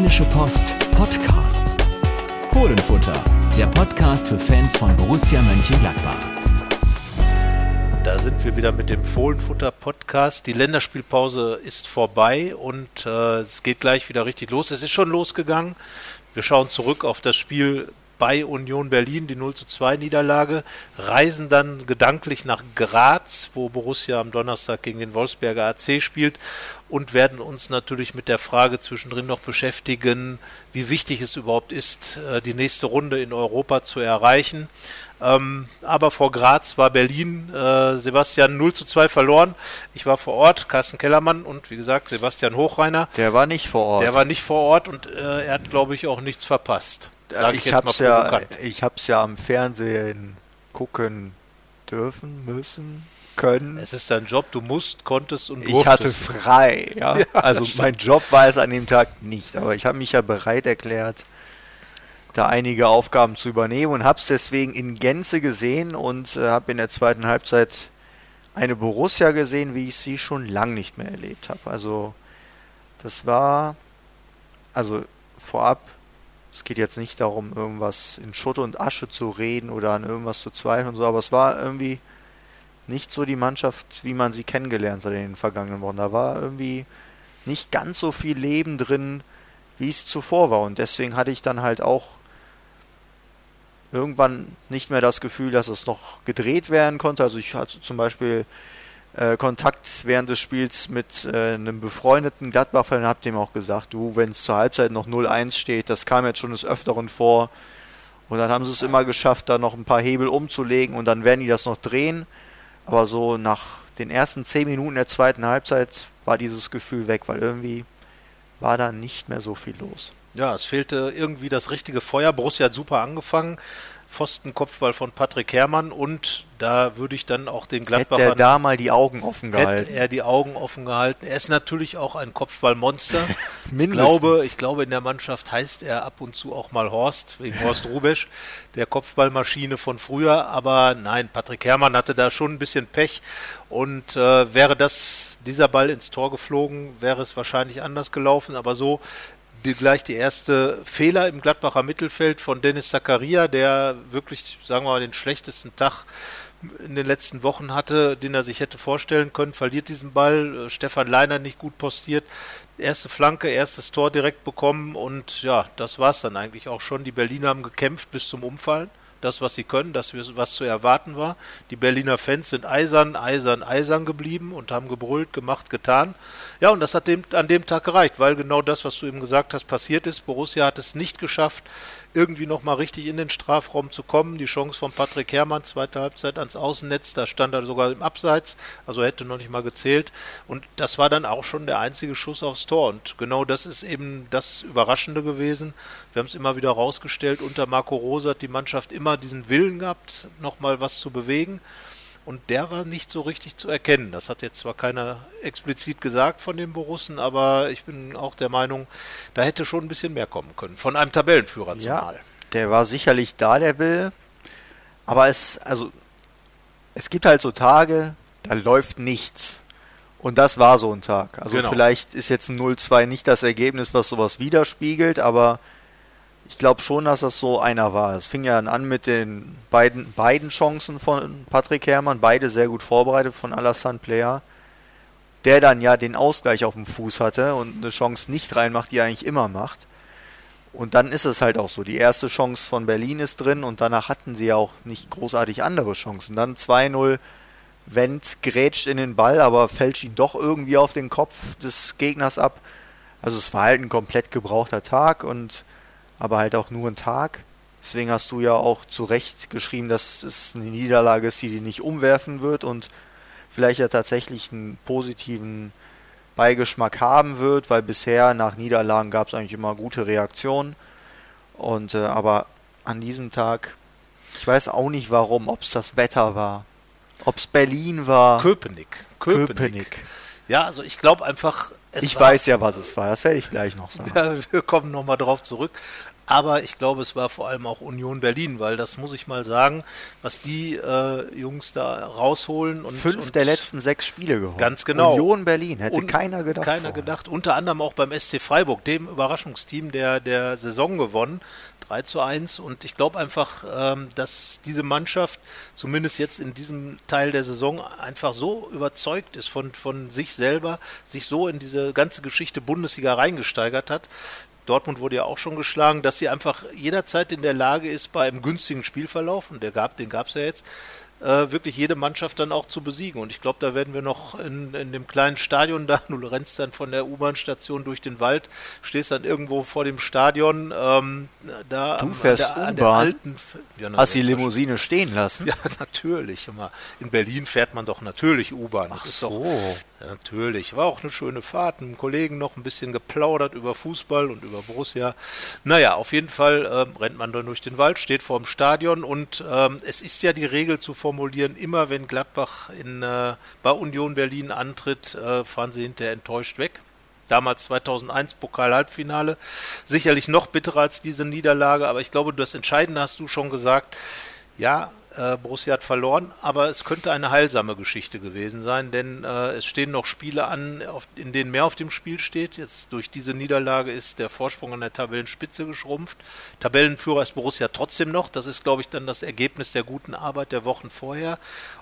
Rheinische Post Podcasts. Fohlenfutter, der Podcast für Fans von Borussia Mönchengladbach. Da sind wir wieder mit dem Fohlenfutter Podcast. Die Länderspielpause ist vorbei und äh, es geht gleich wieder richtig los. Es ist schon losgegangen. Wir schauen zurück auf das Spiel bei Union Berlin, die 0 zu 2 Niederlage, reisen dann gedanklich nach Graz, wo Borussia am Donnerstag gegen den Wolfsberger AC spielt und werden uns natürlich mit der Frage zwischendrin noch beschäftigen, wie wichtig es überhaupt ist, äh, die nächste Runde in Europa zu erreichen. Ähm, aber vor Graz war Berlin, äh, Sebastian 0 zu 2 verloren. Ich war vor Ort, Carsten Kellermann und wie gesagt Sebastian Hochreiner. Der war nicht vor Ort. Der war nicht vor Ort und äh, er hat, glaube ich, auch nichts verpasst. Sag ich, ich habe es ja, ich hab's ja am Fernsehen gucken dürfen, müssen, können. Es ist dein Job, du musst, konntest und durftest. Ich hatte frei, ja. ja also mein Job war es an dem Tag nicht, aber ich habe mich ja bereit erklärt, da einige Aufgaben zu übernehmen und habe es deswegen in Gänze gesehen und äh, habe in der zweiten Halbzeit eine Borussia gesehen, wie ich sie schon lang nicht mehr erlebt habe. Also das war, also vorab es geht jetzt nicht darum, irgendwas in Schutt und Asche zu reden oder an irgendwas zu zweifeln und so, aber es war irgendwie nicht so die Mannschaft, wie man sie kennengelernt hat in den vergangenen Wochen. Da war irgendwie nicht ganz so viel Leben drin, wie es zuvor war. Und deswegen hatte ich dann halt auch irgendwann nicht mehr das Gefühl, dass es noch gedreht werden konnte. Also ich hatte zum Beispiel äh, Kontakt während des Spiels mit äh, einem befreundeten Gladbach-Fan und habe dem auch gesagt, du, wenn es zur Halbzeit noch 0-1 steht, das kam jetzt schon des Öfteren vor. Und dann haben sie es immer geschafft, da noch ein paar Hebel umzulegen und dann werden die das noch drehen. Aber so nach den ersten 10 Minuten der zweiten Halbzeit war dieses Gefühl weg, weil irgendwie war da nicht mehr so viel los. Ja, es fehlte irgendwie das richtige Feuer. Borussia hat super angefangen, Pfostenkopfball von Patrick Herrmann und da würde ich dann auch den Gladbacher... Hätte er da mal die Augen offen gehalten. Hätte er die Augen offen gehalten. Er ist natürlich auch ein Kopfballmonster. ich, glaube, ich glaube, in der Mannschaft heißt er ab und zu auch mal Horst, wegen Horst Rubesch, der Kopfballmaschine von früher. Aber nein, Patrick Herrmann hatte da schon ein bisschen Pech und äh, wäre das, dieser Ball ins Tor geflogen, wäre es wahrscheinlich anders gelaufen. Aber so die, gleich die erste Fehler im Gladbacher Mittelfeld von Dennis Zakaria, der wirklich, sagen wir mal, den schlechtesten Tag in den letzten Wochen hatte, den er sich hätte vorstellen können, verliert diesen Ball. Stefan Leiner nicht gut postiert. Erste Flanke, erstes Tor direkt bekommen und ja, das war es dann eigentlich auch schon. Die Berliner haben gekämpft bis zum Umfallen das, was sie können, das, was zu erwarten war. Die Berliner Fans sind eisern, eisern, eisern geblieben und haben gebrüllt, gemacht, getan. Ja, und das hat dem, an dem Tag gereicht, weil genau das, was du eben gesagt hast, passiert ist. Borussia hat es nicht geschafft, irgendwie nochmal richtig in den Strafraum zu kommen. Die Chance von Patrick Herrmann, zweite Halbzeit ans Außennetz, da stand er sogar im Abseits, also hätte noch nicht mal gezählt. Und das war dann auch schon der einzige Schuss aufs Tor. Und genau das ist eben das Überraschende gewesen. Wir haben es immer wieder rausgestellt, unter Marco Rose hat die Mannschaft immer diesen Willen gehabt, nochmal was zu bewegen und der war nicht so richtig zu erkennen. Das hat jetzt zwar keiner explizit gesagt von den Borussen, aber ich bin auch der Meinung, da hätte schon ein bisschen mehr kommen können. Von einem Tabellenführer zumal. Ja, der war sicherlich da, der Will. Aber es, also, es gibt halt so Tage, da läuft nichts. Und das war so ein Tag. Also genau. vielleicht ist jetzt ein 0-2 nicht das Ergebnis, was sowas widerspiegelt, aber ich glaube schon, dass das so einer war. Es fing ja dann an mit den beiden, beiden Chancen von Patrick Herrmann, beide sehr gut vorbereitet von Alassane Player, der dann ja den Ausgleich auf dem Fuß hatte und eine Chance nicht reinmacht, die er eigentlich immer macht. Und dann ist es halt auch so. Die erste Chance von Berlin ist drin und danach hatten sie ja auch nicht großartig andere Chancen. Dann 2-0, Wendt grätscht in den Ball, aber fälscht ihn doch irgendwie auf den Kopf des Gegners ab. Also es war halt ein komplett gebrauchter Tag und aber halt auch nur ein Tag. Deswegen hast du ja auch zu Recht geschrieben, dass es eine Niederlage ist, die dich nicht umwerfen wird und vielleicht ja tatsächlich einen positiven Beigeschmack haben wird, weil bisher nach Niederlagen gab es eigentlich immer gute Reaktionen. Und äh, aber an diesem Tag, ich weiß auch nicht warum, ob es das Wetter war, ob es Berlin war. Köpenick. Köpenick. Köpenick. Ja, also ich glaube einfach, ich weiß ja, was es war. Das werde ich gleich noch sagen. Ja, wir kommen nochmal drauf zurück. Aber ich glaube, es war vor allem auch Union Berlin, weil das muss ich mal sagen, was die äh, Jungs da rausholen. Und, Fünf und der letzten sechs Spiele gewonnen. Ganz genau. Union Berlin, hätte und keiner gedacht. Keiner vorher. gedacht. Unter anderem auch beim SC Freiburg, dem Überraschungsteam der, der Saison gewonnen. 3 zu 1 und ich glaube einfach, ähm, dass diese Mannschaft zumindest jetzt in diesem Teil der Saison einfach so überzeugt ist von, von sich selber, sich so in diese ganze Geschichte Bundesliga reingesteigert hat, Dortmund wurde ja auch schon geschlagen, dass sie einfach jederzeit in der Lage ist, bei einem günstigen Spielverlauf, und der gab, den gab es ja jetzt, äh, wirklich jede Mannschaft dann auch zu besiegen. Und ich glaube, da werden wir noch in, in dem kleinen Stadion da, du rennst dann von der U-Bahn-Station durch den Wald, stehst dann irgendwo vor dem Stadion, ähm, da du fährst U-Bahn, ja, hast die Limousine stehen lassen? Ja, natürlich. In Berlin fährt man doch natürlich U-Bahn. Ach so. Doch, ja, natürlich. War auch eine schöne Fahrt. Mit einem Kollegen noch ein bisschen geplaudert über Fußball und über Borussia. Naja, auf jeden Fall ähm, rennt man dann durch den Wald, steht vor dem Stadion und ähm, es ist ja die Regel zu formulieren, immer wenn Gladbach in, äh, bei Union Berlin antritt, äh, fahren sie hinterher enttäuscht weg. Damals 2001 Pokal-Halbfinale. Sicherlich noch bitterer als diese Niederlage, aber ich glaube, das Entscheidende hast du schon gesagt. Ja, Borussia hat verloren, aber es könnte eine heilsame Geschichte gewesen sein, denn äh, es stehen noch Spiele an, auf, in denen mehr auf dem Spiel steht. Jetzt durch diese Niederlage ist der Vorsprung an der Tabellenspitze geschrumpft. Tabellenführer ist Borussia trotzdem noch. Das ist, glaube ich, dann das Ergebnis der guten Arbeit der Wochen vorher.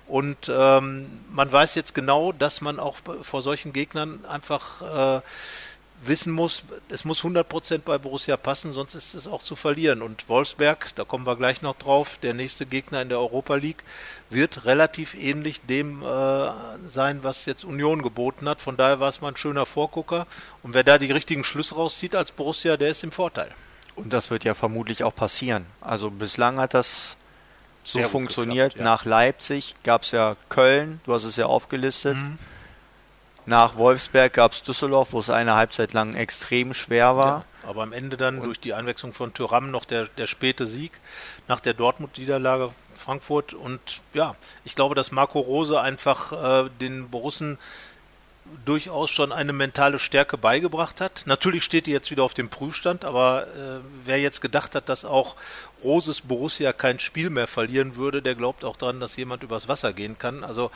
Und ähm, man weiß jetzt genau, dass man auch vor solchen Gegnern einfach äh, wissen muss, es muss 100% bei Borussia passen, sonst ist es auch zu verlieren. Und Wolfsberg, da kommen wir gleich noch drauf, der nächste Gegner in der Europa League, wird relativ ähnlich dem äh, sein, was jetzt Union geboten hat. Von daher war es mal ein schöner Vorgucker. Und wer da die richtigen Schlüsse rauszieht als Borussia, der ist im Vorteil. Und das wird ja vermutlich auch passieren. Also bislang hat das so funktioniert. Geklappt, ja. Nach Leipzig gab es ja Köln, du hast es ja aufgelistet. Mhm nach Wolfsberg gab es Düsseldorf, wo es eine Halbzeit lang extrem schwer war. Ja, aber am Ende dann und durch die Einwechslung von Thüram noch der, der späte Sieg nach der Dortmund-Niederlage Frankfurt. Und ja, ich glaube, dass Marco Rose einfach äh, den Borussen durchaus schon eine mentale Stärke beigebracht hat. Natürlich steht die jetzt wieder auf dem Prüfstand, aber äh, wer jetzt gedacht hat, dass auch Roses Borussia kein Spiel mehr verlieren würde, der glaubt auch daran, dass jemand übers Wasser gehen kann. Also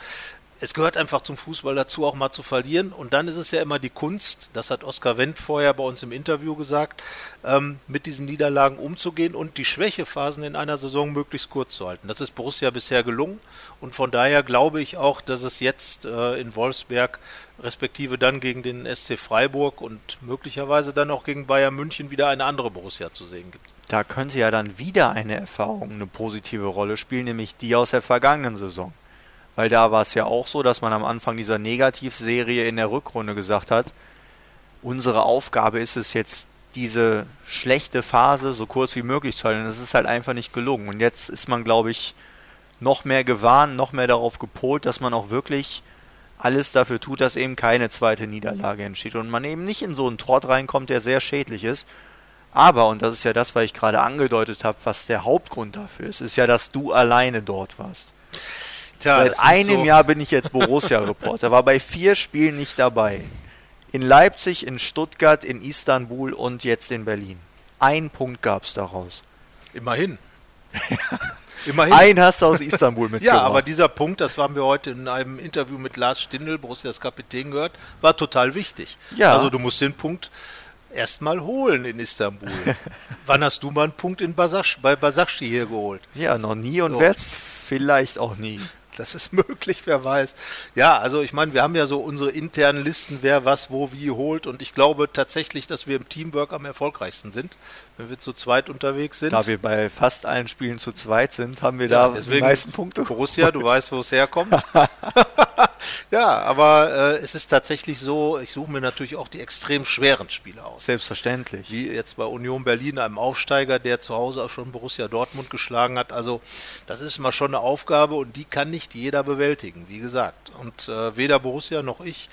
es gehört einfach zum Fußball dazu, auch mal zu verlieren. Und dann ist es ja immer die Kunst, das hat Oskar Wendt vorher bei uns im Interview gesagt, ähm, mit diesen Niederlagen umzugehen und die Schwächephasen in einer Saison möglichst kurz zu halten. Das ist Borussia bisher gelungen. Und von daher glaube ich auch, dass es jetzt äh, in Wolfsberg, respektive dann gegen den SC Freiburg und möglicherweise dann auch gegen Bayern München wieder eine andere Borussia zu sehen gibt. Da könnte ja dann wieder eine Erfahrung eine positive Rolle spielen, nämlich die aus der vergangenen Saison weil da war es ja auch so, dass man am Anfang dieser Negativserie in der Rückrunde gesagt hat, unsere Aufgabe ist es jetzt, diese schlechte Phase so kurz wie möglich zu halten. Das ist halt einfach nicht gelungen. Und jetzt ist man, glaube ich, noch mehr gewarnt, noch mehr darauf gepolt, dass man auch wirklich alles dafür tut, dass eben keine zweite Niederlage entsteht und man eben nicht in so einen Trott reinkommt, der sehr schädlich ist. Aber, und das ist ja das, was ich gerade angedeutet habe, was der Hauptgrund dafür ist, ist ja, dass du alleine dort warst. Tja, Seit einem so. Jahr bin ich jetzt Borussia-Reporter, war bei vier Spielen nicht dabei. In Leipzig, in Stuttgart, in Istanbul und jetzt in Berlin. Ein Punkt gab es daraus. Immerhin. Immerhin. Ein hast du aus Istanbul mitgebracht. ja, aber dieser Punkt, das haben wir heute in einem Interview mit Lars Stindl, Borussias Kapitän, gehört, war total wichtig. Ja. Also du musst den Punkt erstmal holen in Istanbul. Wann hast du mal einen Punkt in Basash, bei Basakci hier geholt? Ja, noch nie und so. werde vielleicht auch nie. Das ist möglich, wer weiß. Ja, also ich meine, wir haben ja so unsere internen Listen, wer was wo wie holt. Und ich glaube tatsächlich, dass wir im Teamwork am erfolgreichsten sind, wenn wir zu zweit unterwegs sind. Da wir bei fast allen Spielen zu zweit sind, haben wir ja, da die meisten Punkte. Borussia, du weißt, wo es herkommt. ja, aber äh, es ist tatsächlich so, ich suche mir natürlich auch die extrem schweren Spiele aus. Selbstverständlich. Wie jetzt bei Union Berlin, einem Aufsteiger, der zu Hause auch schon Borussia Dortmund geschlagen hat. Also das ist mal schon eine Aufgabe und die kann nicht jeder bewältigen, wie gesagt. Und äh, weder Borussia noch ich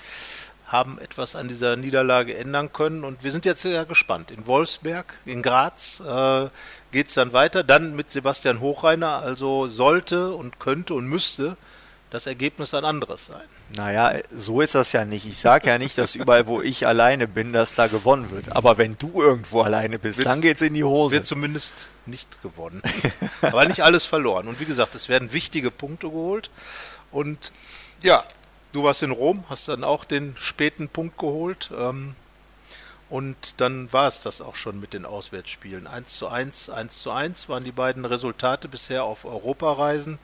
haben etwas an dieser Niederlage ändern können. Und wir sind jetzt sehr gespannt. In Wolfsberg, in Graz äh, geht es dann weiter. Dann mit Sebastian Hochreiner. Also sollte und könnte und müsste das Ergebnis ein anderes sein. Naja, so ist das ja nicht. Ich sage ja nicht, dass überall, wo ich alleine bin, dass da gewonnen wird. Aber wenn du irgendwo alleine bist, wird, dann es in die Hose. Wird zumindest nicht gewonnen. Aber nicht alles verloren. Und wie gesagt, es werden wichtige Punkte geholt. Und ja, du warst in Rom, hast dann auch den späten Punkt geholt. Ähm, und dann war es das auch schon mit den Auswärtsspielen. 1 zu 1, 1 zu 1 waren die beiden Resultate bisher auf Europareisen.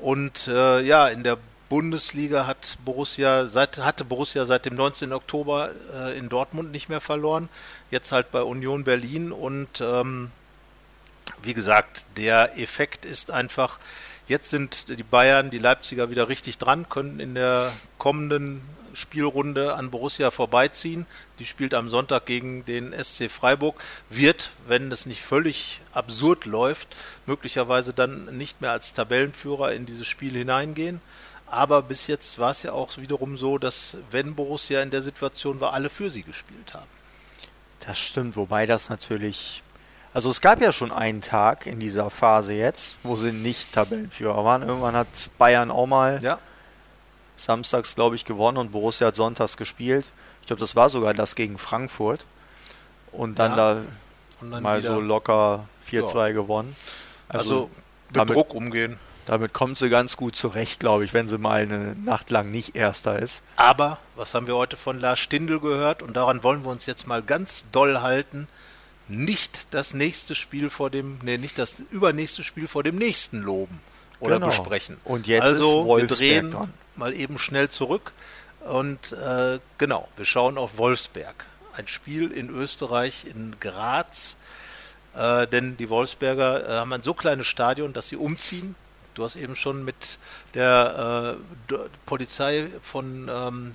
Und äh, ja, in der Bundesliga hat Borussia seit, hatte Borussia seit dem 19. Oktober äh, in Dortmund nicht mehr verloren. Jetzt halt bei Union Berlin. Und ähm, wie gesagt, der Effekt ist einfach, jetzt sind die Bayern, die Leipziger wieder richtig dran, können in der kommenden Spielrunde an Borussia vorbeiziehen. Die spielt am Sonntag gegen den SC Freiburg. Wird, wenn es nicht völlig absurd läuft, möglicherweise dann nicht mehr als Tabellenführer in dieses Spiel hineingehen. Aber bis jetzt war es ja auch wiederum so, dass wenn Borussia in der Situation war, alle für sie gespielt haben. Das stimmt, wobei das natürlich. Also es gab ja schon einen Tag in dieser Phase jetzt, wo sie nicht Tabellenführer waren. Irgendwann hat Bayern auch mal ja samstags, glaube ich, gewonnen und Borussia hat sonntags gespielt. Ich glaube, das war sogar das gegen Frankfurt. Und dann ja. da und dann mal so locker 4-2 ja. gewonnen. Also, also mit damit, Druck umgehen. Damit kommt sie ganz gut zurecht, glaube ich, wenn sie mal eine Nacht lang nicht Erster ist. Aber, was haben wir heute von Lars Stindl gehört? Und daran wollen wir uns jetzt mal ganz doll halten. Nicht das nächste Spiel vor dem, nee, nicht das übernächste Spiel vor dem nächsten loben oder genau. besprechen. Und jetzt also, ist Wolfsberg wir drehen, dran mal eben schnell zurück. Und äh, genau, wir schauen auf Wolfsberg. Ein Spiel in Österreich, in Graz. Äh, denn die Wolfsberger äh, haben ein so kleines Stadion, dass sie umziehen. Du hast eben schon mit der äh, Polizei von ähm,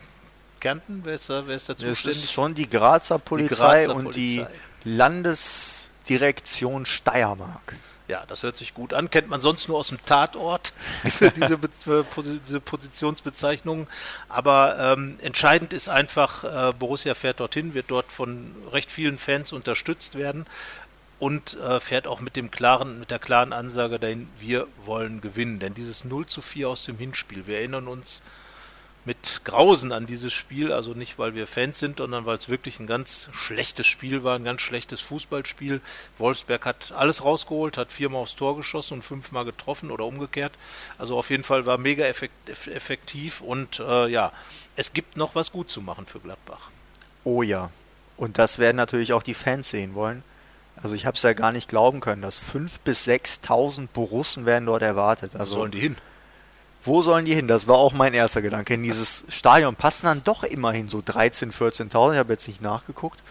Kärnten, wer ist da, wer ist da zuständig? Das ist schon die Grazer Polizei die Grazer und Polizei. die Landesdirektion Steiermark. Ja, das hört sich gut an. Kennt man sonst nur aus dem Tatort, diese, diese, äh, diese Positionsbezeichnungen. Aber ähm, entscheidend ist einfach, äh, Borussia fährt dorthin, wird dort von recht vielen Fans unterstützt werden und äh, fährt auch mit dem klaren, mit der klaren Ansage dahin, wir wollen gewinnen. Denn dieses 0 zu 4 aus dem Hinspiel, wir erinnern uns mit Grausen an dieses Spiel, also nicht weil wir Fans sind, sondern weil es wirklich ein ganz schlechtes Spiel war, ein ganz schlechtes Fußballspiel. Wolfsberg hat alles rausgeholt, hat viermal aufs Tor geschossen und fünfmal getroffen oder umgekehrt. Also auf jeden Fall war mega effektiv und äh, ja, es gibt noch was gut zu machen für Gladbach. Oh ja, und das werden natürlich auch die Fans sehen wollen. Also ich habe es ja gar nicht glauben können, dass 5.000 bis 6.000 Borussen werden dort erwartet. Also Wo sollen die hin? Wo sollen die hin? Das war auch mein erster Gedanke. In dieses Stadion passen dann doch immerhin so 13.000, 14.000. Ich habe jetzt nicht nachgeguckt.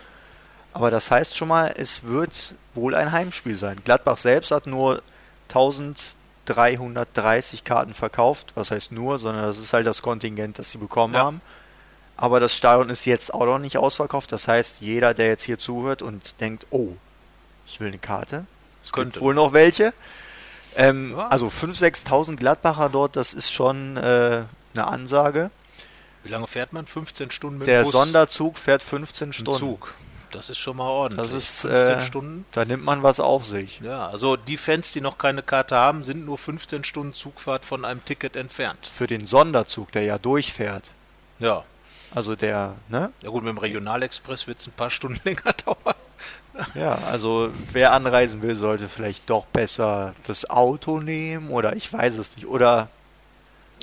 Aber das heißt schon mal, es wird wohl ein Heimspiel sein. Gladbach selbst hat nur 1330 Karten verkauft. Was heißt nur, sondern das ist halt das Kontingent, das sie bekommen ja. haben. Aber das Stadion ist jetzt auch noch nicht ausverkauft. Das heißt, jeder, der jetzt hier zuhört und denkt, oh, ich will eine Karte, es gibt wohl noch welche, ähm, ja. Also 5.000, 6.000 Gladbacher dort, das ist schon äh, eine Ansage. Wie lange fährt man? 15 Stunden mit Der Bus? Sonderzug fährt 15 Stunden. Zug. Das ist schon mal ordentlich. Das ist 15 äh, Stunden. Da nimmt man was auf sich. Ja, also die Fans, die noch keine Karte haben, sind nur 15 Stunden Zugfahrt von einem Ticket entfernt. Für den Sonderzug, der ja durchfährt. Ja. Also der, ne? Ja gut, mit dem Regionalexpress wird es ein paar Stunden länger dauern. Ja, also wer anreisen will, sollte vielleicht doch besser das Auto nehmen oder ich weiß es nicht. Oder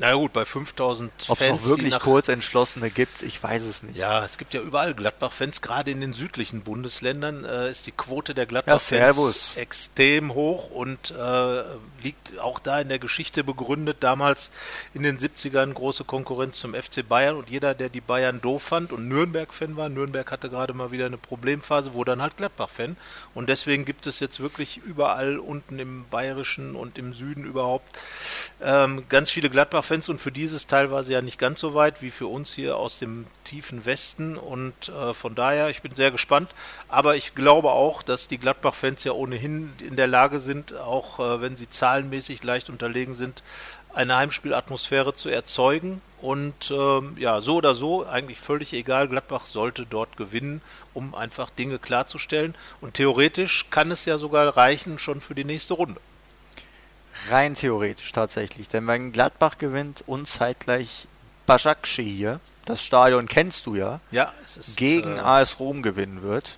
na gut, bei 5000 Ob Fans. Ob es wirklich Kurzentschlossene gibt, ich weiß es nicht. Ja, es gibt ja überall Gladbach-Fans, gerade in den südlichen Bundesländern äh, ist die Quote der Gladbach-Fans ja, extrem hoch und äh, liegt auch da in der Geschichte begründet. Damals in den 70ern große Konkurrenz zum FC Bayern und jeder, der die Bayern doof fand und Nürnberg-Fan war, Nürnberg hatte gerade mal wieder eine Problemphase, wurde dann halt Gladbach-Fan. Und deswegen gibt es jetzt wirklich überall unten im Bayerischen und im Süden überhaupt ähm, ganz viele Gladbach-Fans Fans und für dieses teilweise ja nicht ganz so weit wie für uns hier aus dem tiefen Westen und äh, von daher, ich bin sehr gespannt, aber ich glaube auch, dass die Gladbach-Fans ja ohnehin in der Lage sind, auch äh, wenn sie zahlenmäßig leicht unterlegen sind, eine Heimspielatmosphäre zu erzeugen. Und ähm, ja, so oder so, eigentlich völlig egal, Gladbach sollte dort gewinnen, um einfach Dinge klarzustellen. Und theoretisch kann es ja sogar reichen schon für die nächste Runde. Rein theoretisch tatsächlich. Denn wenn Gladbach gewinnt und zeitgleich Başakşehir hier, das Stadion kennst du ja, ja ist, gegen äh, AS Rom gewinnen wird,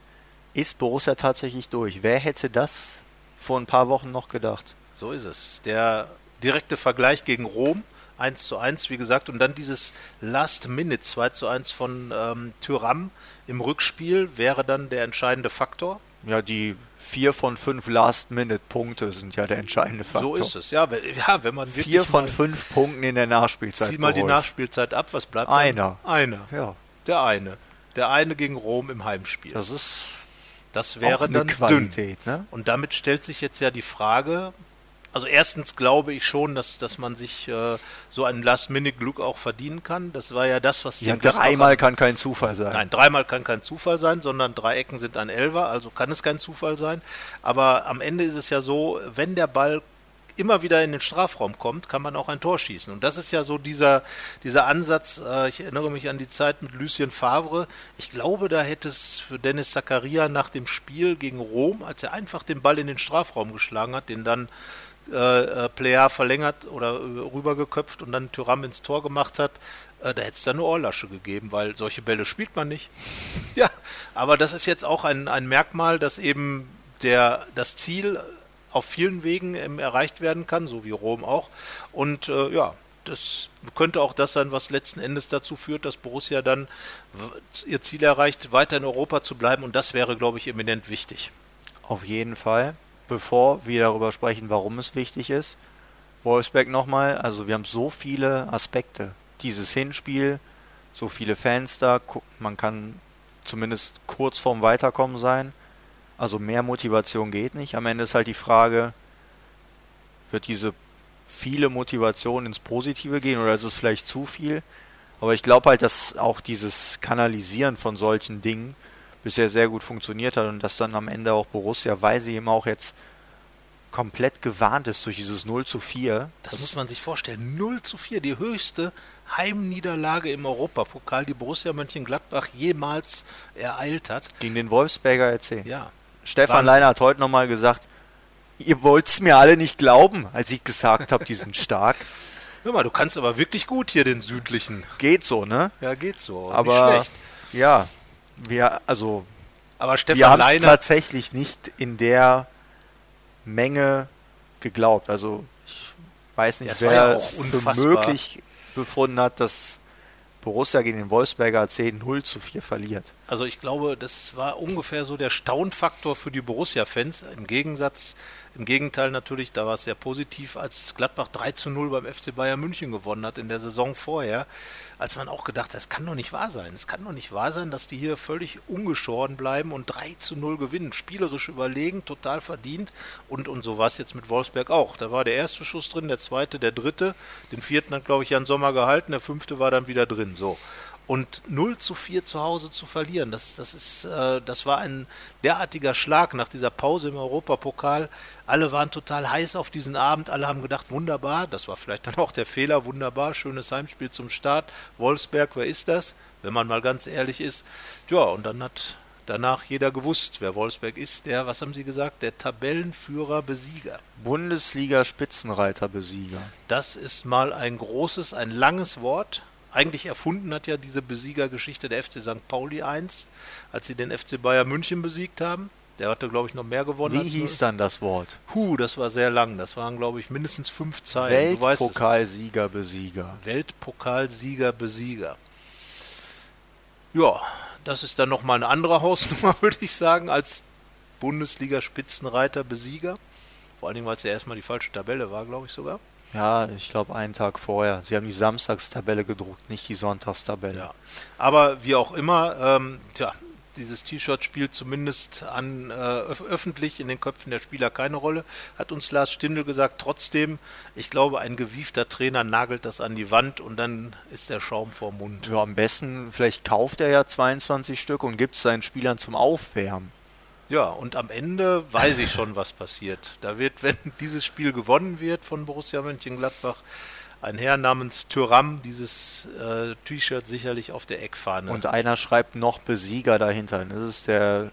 ist Borussia tatsächlich durch. Wer hätte das vor ein paar Wochen noch gedacht? So ist es. Der direkte Vergleich gegen Rom 1 zu 1, wie gesagt, und dann dieses Last Minute 2 zu 1 von ähm, Tyram im Rückspiel wäre dann der entscheidende Faktor. Ja, die vier von fünf Last-Minute-Punkte sind ja der entscheidende Faktor. So ist es, ja. ja wenn man vier von fünf Punkten in der Nachspielzeit. Zieh mal geholt. die Nachspielzeit ab, was bleibt? Einer. Dann? Einer. Ja. Der eine. Der eine gegen Rom im Heimspiel. Das ist. Das wäre dann Qualität, dünn. Ne? Und damit stellt sich jetzt ja die Frage, also erstens glaube ich schon, dass, dass man sich äh, so ein Last-Minute-Glück auch verdienen kann. Das war ja das, was... Ja, dreimal kann kein Zufall sein. Nein, dreimal kann kein Zufall sein, sondern drei Ecken sind ein Elfer, also kann es kein Zufall sein. Aber am Ende ist es ja so, wenn der Ball immer wieder in den Strafraum kommt, kann man auch ein Tor schießen. Und das ist ja so dieser, dieser Ansatz, äh, ich erinnere mich an die Zeit mit Lucien Favre. Ich glaube, da hätte es für Dennis Zakaria nach dem Spiel gegen Rom, als er einfach den Ball in den Strafraum geschlagen hat, den dann äh, äh, Player verlängert oder rübergeköpft und dann Tyram ins Tor gemacht hat, äh, da hätte es dann eine Ohrlasche gegeben, weil solche Bälle spielt man nicht. ja, aber das ist jetzt auch ein, ein Merkmal, dass eben der, das Ziel auf vielen Wegen erreicht werden kann, so wie Rom auch. Und äh, ja, das könnte auch das sein, was letzten Endes dazu führt, dass Borussia dann ihr Ziel erreicht, weiter in Europa zu bleiben. Und das wäre, glaube ich, eminent wichtig. Auf jeden Fall bevor wir darüber sprechen, warum es wichtig ist. Wolfsberg nochmal, also wir haben so viele Aspekte. Dieses Hinspiel, so viele Fans da, man kann zumindest kurz vorm Weiterkommen sein. Also mehr Motivation geht nicht. Am Ende ist halt die Frage, wird diese viele Motivation ins Positive gehen oder ist es vielleicht zu viel? Aber ich glaube halt, dass auch dieses Kanalisieren von solchen Dingen bisher sehr gut funktioniert hat und dass dann am Ende auch Borussia, weil sie eben auch jetzt komplett gewarnt ist durch dieses 0 zu 4. Das, das muss man sich vorstellen. 0 zu 4, die höchste Heimniederlage im Europapokal, die Borussia Mönchengladbach jemals ereilt hat. Gegen den Wolfsberger erzählen. Ja. Stefan. Leiner hat heute nochmal gesagt, ihr wollt es mir alle nicht glauben, als ich gesagt habe, die sind stark. Hör mal, du kannst aber wirklich gut hier den südlichen. Geht so, ne? Ja, geht so. Aber ja, wir, also, aber Stefan wir haben es tatsächlich nicht in der Menge geglaubt. Also ich weiß nicht, wer ja es für möglich befunden hat, dass Borussia gegen den Wolfsberger AC 0 zu 4 verliert. Also ich glaube, das war ungefähr so der Staunfaktor für die Borussia-Fans. Im Gegensatz, im Gegenteil natürlich, da war es sehr positiv, als Gladbach 3 zu 0 beim FC Bayern München gewonnen hat in der Saison vorher als man auch gedacht hat, es kann doch nicht wahr sein. Es kann doch nicht wahr sein, dass die hier völlig ungeschoren bleiben und 3 zu 0 gewinnen. Spielerisch überlegen, total verdient. Und, und so war es jetzt mit Wolfsberg auch. Da war der erste Schuss drin, der zweite, der dritte. Den vierten hat, glaube ich, Jan Sommer gehalten, der fünfte war dann wieder drin. So. Und 0 zu 4 zu Hause zu verlieren, das, das, ist, äh, das war ein derartiger Schlag nach dieser Pause im Europapokal. Alle waren total heiß auf diesen Abend, alle haben gedacht, wunderbar, das war vielleicht dann auch der Fehler, wunderbar, schönes Heimspiel zum Start. Wolfsberg, wer ist das? Wenn man mal ganz ehrlich ist. Ja, und dann hat danach jeder gewusst, wer Wolfsberg ist, der, was haben Sie gesagt, der Tabellenführer Besieger. Bundesliga Spitzenreiter Besieger. Das ist mal ein großes, ein langes Wort eigentlich erfunden hat ja diese Besiegergeschichte der FC St. Pauli einst, als sie den FC Bayern München besiegt haben. Der hatte, glaube ich, noch mehr gewonnen. Wie hieß dann das Wort? Huh, das war sehr lang. Das waren, glaube ich, mindestens fünf Zeilen. Weltpokalsieger, Besieger. Weltpokalsieger, Besieger. Ja, das ist dann nochmal eine andere Hausnummer, würde ich sagen, als Bundesliga-Spitzenreiter, Besieger. Vor allen Dingen, weil es ja erstmal die falsche Tabelle war, glaube ich sogar. Ja, ich glaube einen Tag vorher. Sie haben die Samstagstabelle gedruckt, nicht die Sonntagstabelle. Ja. Aber wie auch immer, ähm, tja, dieses T-Shirt spielt zumindest an äh, öffentlich in den Köpfen der Spieler keine Rolle, hat uns Lars Stindl gesagt. Trotzdem, ich glaube, ein gewiefter Trainer nagelt das an die Wand und dann ist der Schaum vorm Mund. Ja, am besten, vielleicht kauft er ja 22 Stück und gibt es seinen Spielern zum Aufwärmen. Ja, und am Ende weiß ich schon, was passiert. Da wird, wenn dieses Spiel gewonnen wird von Borussia Mönchengladbach, ein Herr namens Tyram dieses äh, T-Shirt sicherlich auf der Eckfahne. Und einer schreibt noch Besieger dahinter. Das ist der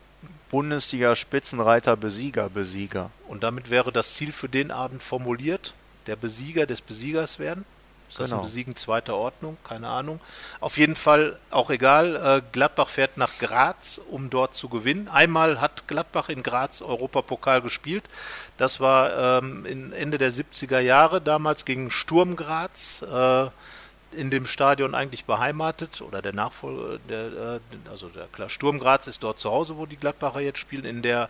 Bundesliga Spitzenreiter Besieger Besieger. Und damit wäre das Ziel für den Abend formuliert. der Besieger des Besiegers werden. Ist das genau. ein Besiegen zweiter Ordnung? Keine Ahnung. Auf jeden Fall auch egal. Äh, Gladbach fährt nach Graz, um dort zu gewinnen. Einmal hat Gladbach in Graz Europapokal gespielt. Das war ähm, Ende der 70er Jahre, damals gegen Sturm Graz. Äh, in dem Stadion eigentlich beheimatet oder der Nachfolger, der, äh, also der klar, Sturm Graz ist dort zu Hause, wo die Gladbacher jetzt spielen, in der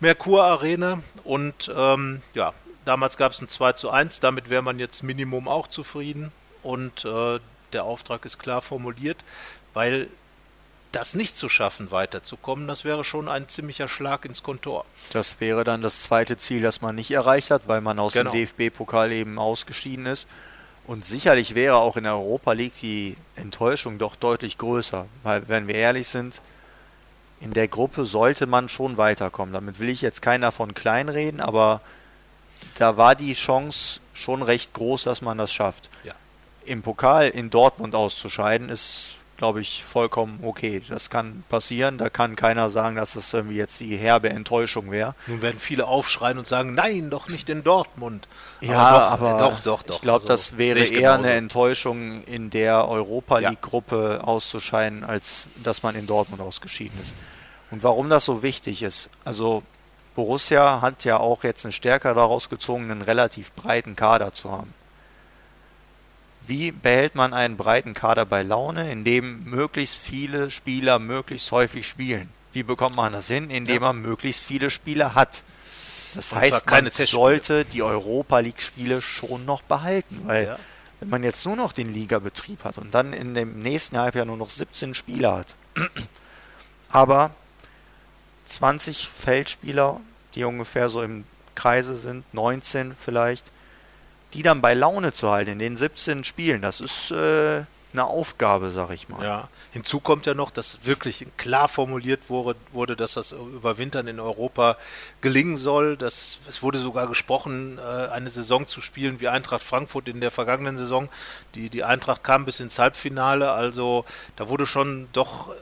Merkur Arena und ähm, ja, Damals gab es ein 2 zu 1, damit wäre man jetzt Minimum auch zufrieden und äh, der Auftrag ist klar formuliert, weil das nicht zu schaffen, weiterzukommen, das wäre schon ein ziemlicher Schlag ins Kontor. Das wäre dann das zweite Ziel, das man nicht erreicht hat, weil man aus genau. dem DFB-Pokal eben ausgeschieden ist. Und sicherlich wäre auch in der Europa League die Enttäuschung doch deutlich größer, weil wenn wir ehrlich sind, in der Gruppe sollte man schon weiterkommen. Damit will ich jetzt keiner von kleinreden, aber da war die Chance schon recht groß, dass man das schafft. Ja. Im Pokal in Dortmund auszuscheiden, ist, glaube ich, vollkommen okay. Das kann passieren. Da kann keiner sagen, dass das irgendwie jetzt die herbe Enttäuschung wäre. Nun werden viele aufschreien und sagen, nein, doch nicht in Dortmund. Ja, aber doch, aber doch, doch, doch. Ich glaube, also, das wäre eher eine Enttäuschung, in der Europa League-Gruppe ja. auszuscheiden, als dass man in Dortmund ausgeschieden ist. Und warum das so wichtig ist, also Borussia hat ja auch jetzt eine Stärke daraus gezogen, einen relativ breiten Kader zu haben. Wie behält man einen breiten Kader bei Laune, indem möglichst viele Spieler möglichst häufig spielen? Wie bekommt man das hin? Indem ja. man möglichst viele Spieler hat. Das Und heißt, man sollte die Europa League Spiele schon noch behalten, weil ja. wenn man jetzt nur noch den Ligabetrieb hat und dann in dem nächsten Jahr ja nur noch 17 Spieler hat, aber 20 Feldspieler, die ungefähr so im Kreise sind, 19 vielleicht, die dann bei Laune zu halten in den 17 Spielen, das ist äh, eine Aufgabe, sag ich mal. Ja, hinzu kommt ja noch, dass wirklich klar formuliert wurde, wurde dass das Überwintern in Europa gelingen soll. Das, es wurde sogar gesprochen, äh, eine Saison zu spielen wie Eintracht Frankfurt in der vergangenen Saison. Die, die Eintracht kam bis ins Halbfinale, also da wurde schon doch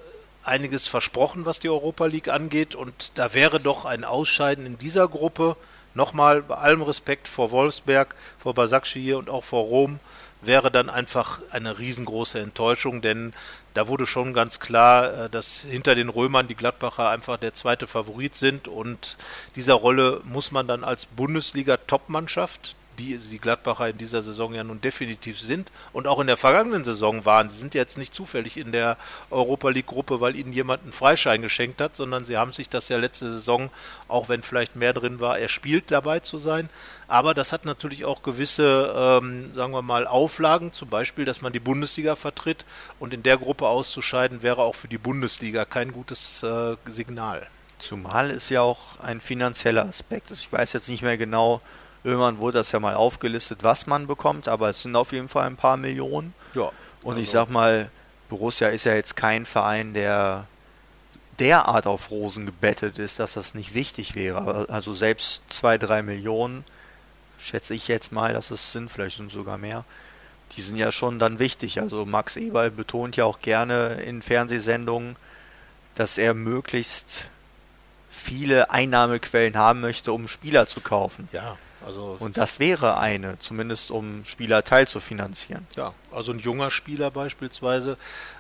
einiges versprochen, was die Europa League angeht. Und da wäre doch ein Ausscheiden in dieser Gruppe, nochmal bei allem Respekt vor Wolfsberg, vor Basakci und auch vor Rom, wäre dann einfach eine riesengroße Enttäuschung, denn da wurde schon ganz klar, äh, dass hinter den Römern die Gladbacher einfach der zweite Favorit sind und dieser Rolle muss man dann als Bundesliga-Topmannschaft, die die Gladbacher in dieser Saison ja nun definitiv sind und auch in der vergangenen Saison waren. Sie sind jetzt nicht zufällig in der Europa League Gruppe, weil ihnen jemand einen Freischein geschenkt hat, sondern sie haben sich das ja letzte Saison, auch wenn vielleicht mehr drin war, erspielt dabei zu sein. Aber das hat natürlich auch gewisse, ähm, sagen wir mal, Auflagen, zum Beispiel, dass man die Bundesliga vertritt und in der Gruppe auszuscheiden wäre auch für die Bundesliga kein gutes äh, Signal. Zumal ist ja auch ein finanzieller Aspekt. Ich weiß jetzt nicht mehr genau, Irgendwann wurde das ja mal aufgelistet, was man bekommt, aber es sind auf jeden Fall ein paar Millionen. Ja. Und also ich sag mal, Borussia ist ja jetzt kein Verein, der derart auf Rosen gebettet ist, dass das nicht wichtig wäre. Also selbst zwei, drei Millionen, schätze ich jetzt mal, dass es sind, vielleicht sind sogar mehr. Die sind ja schon dann wichtig. Also Max Eberl betont ja auch gerne in Fernsehsendungen, dass er möglichst viele Einnahmequellen haben möchte, um Spieler zu kaufen. Ja. Also und das wäre eine, zumindest um Spieler teilzufinanzieren. Ja, also ein junger Spieler beispielsweise